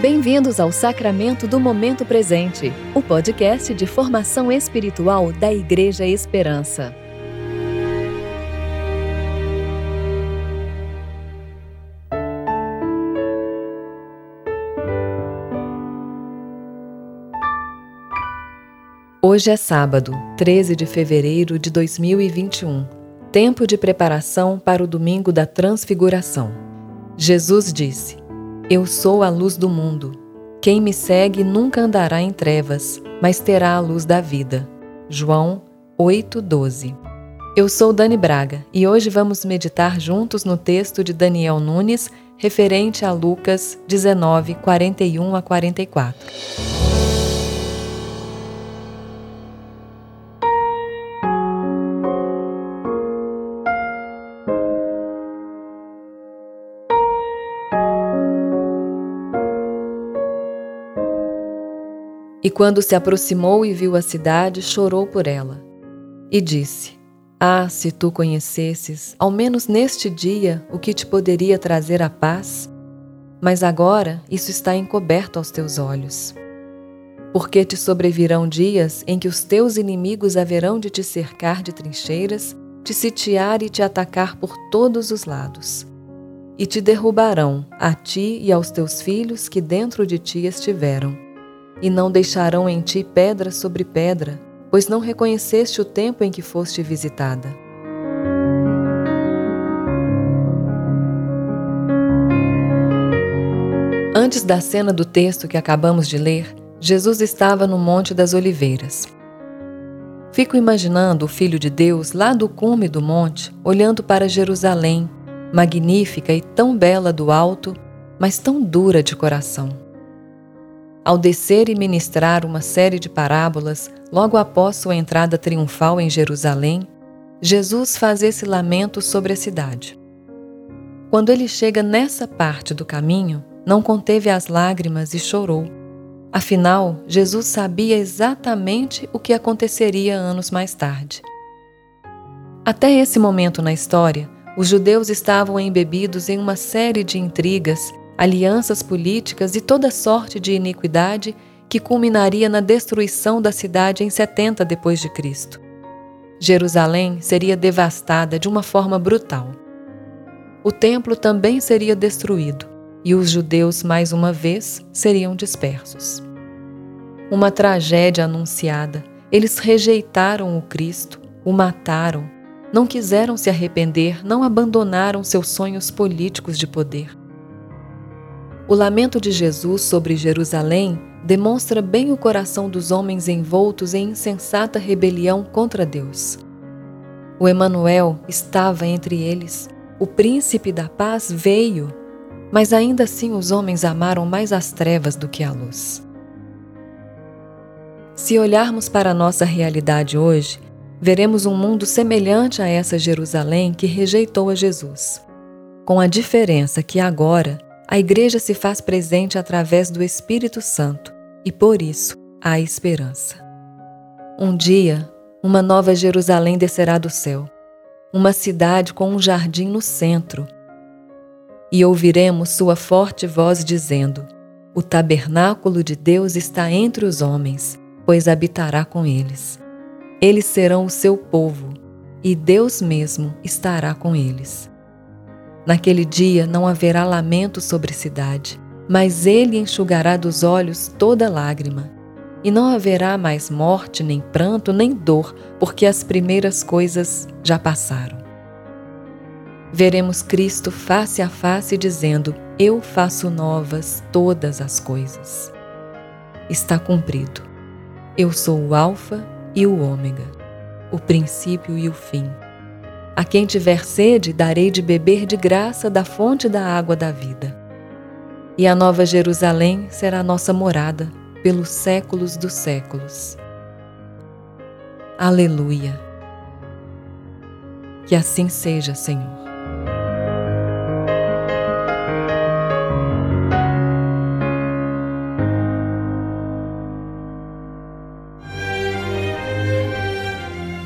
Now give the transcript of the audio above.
Bem-vindos ao Sacramento do Momento Presente, o podcast de formação espiritual da Igreja Esperança. Hoje é sábado, 13 de fevereiro de 2021, tempo de preparação para o domingo da Transfiguração. Jesus disse: Eu sou a luz do mundo. Quem me segue nunca andará em trevas, mas terá a luz da vida. João 8:12. Eu sou Dani Braga e hoje vamos meditar juntos no texto de Daniel Nunes referente a Lucas 19, 41 a 44. E quando se aproximou e viu a cidade, chorou por ela. E disse: Ah, se tu conhecesses, ao menos neste dia, o que te poderia trazer a paz! Mas agora isso está encoberto aos teus olhos. Porque te sobrevirão dias em que os teus inimigos haverão de te cercar de trincheiras, te sitiar e te atacar por todos os lados. E te derrubarão, a ti e aos teus filhos que dentro de ti estiveram e não deixarão em ti pedra sobre pedra, pois não reconheceste o tempo em que foste visitada. Antes da cena do texto que acabamos de ler, Jesus estava no Monte das Oliveiras. Fico imaginando o Filho de Deus lá do cume do monte, olhando para Jerusalém, magnífica e tão bela do alto, mas tão dura de coração. Ao descer e ministrar uma série de parábolas, logo após sua entrada triunfal em Jerusalém, Jesus faz esse lamento sobre a cidade. Quando ele chega nessa parte do caminho, não conteve as lágrimas e chorou. Afinal, Jesus sabia exatamente o que aconteceria anos mais tarde. Até esse momento na história, os judeus estavam embebidos em uma série de intrigas alianças políticas e toda sorte de iniquidade que culminaria na destruição da cidade em 70 depois de Cristo. Jerusalém seria devastada de uma forma brutal. O templo também seria destruído e os judeus mais uma vez seriam dispersos. Uma tragédia anunciada. Eles rejeitaram o Cristo, o mataram, não quiseram se arrepender, não abandonaram seus sonhos políticos de poder. O lamento de Jesus sobre Jerusalém demonstra bem o coração dos homens envoltos em insensata rebelião contra Deus. O Emanuel estava entre eles. O príncipe da paz veio, mas ainda assim os homens amaram mais as trevas do que a luz. Se olharmos para a nossa realidade hoje, veremos um mundo semelhante a essa Jerusalém que rejeitou a Jesus. Com a diferença que agora a Igreja se faz presente através do Espírito Santo e por isso há esperança. Um dia, uma nova Jerusalém descerá do céu, uma cidade com um jardim no centro. E ouviremos sua forte voz dizendo: O tabernáculo de Deus está entre os homens, pois habitará com eles. Eles serão o seu povo, e Deus mesmo estará com eles. Naquele dia não haverá lamento sobre a cidade, mas ele enxugará dos olhos toda lágrima. E não haverá mais morte, nem pranto, nem dor, porque as primeiras coisas já passaram. Veremos Cristo face a face dizendo: Eu faço novas todas as coisas. Está cumprido. Eu sou o Alfa e o Ômega, o princípio e o fim a quem tiver sede, darei de beber de graça da fonte da água da vida. E a nova Jerusalém será nossa morada pelos séculos dos séculos. Aleluia. Que assim seja, Senhor.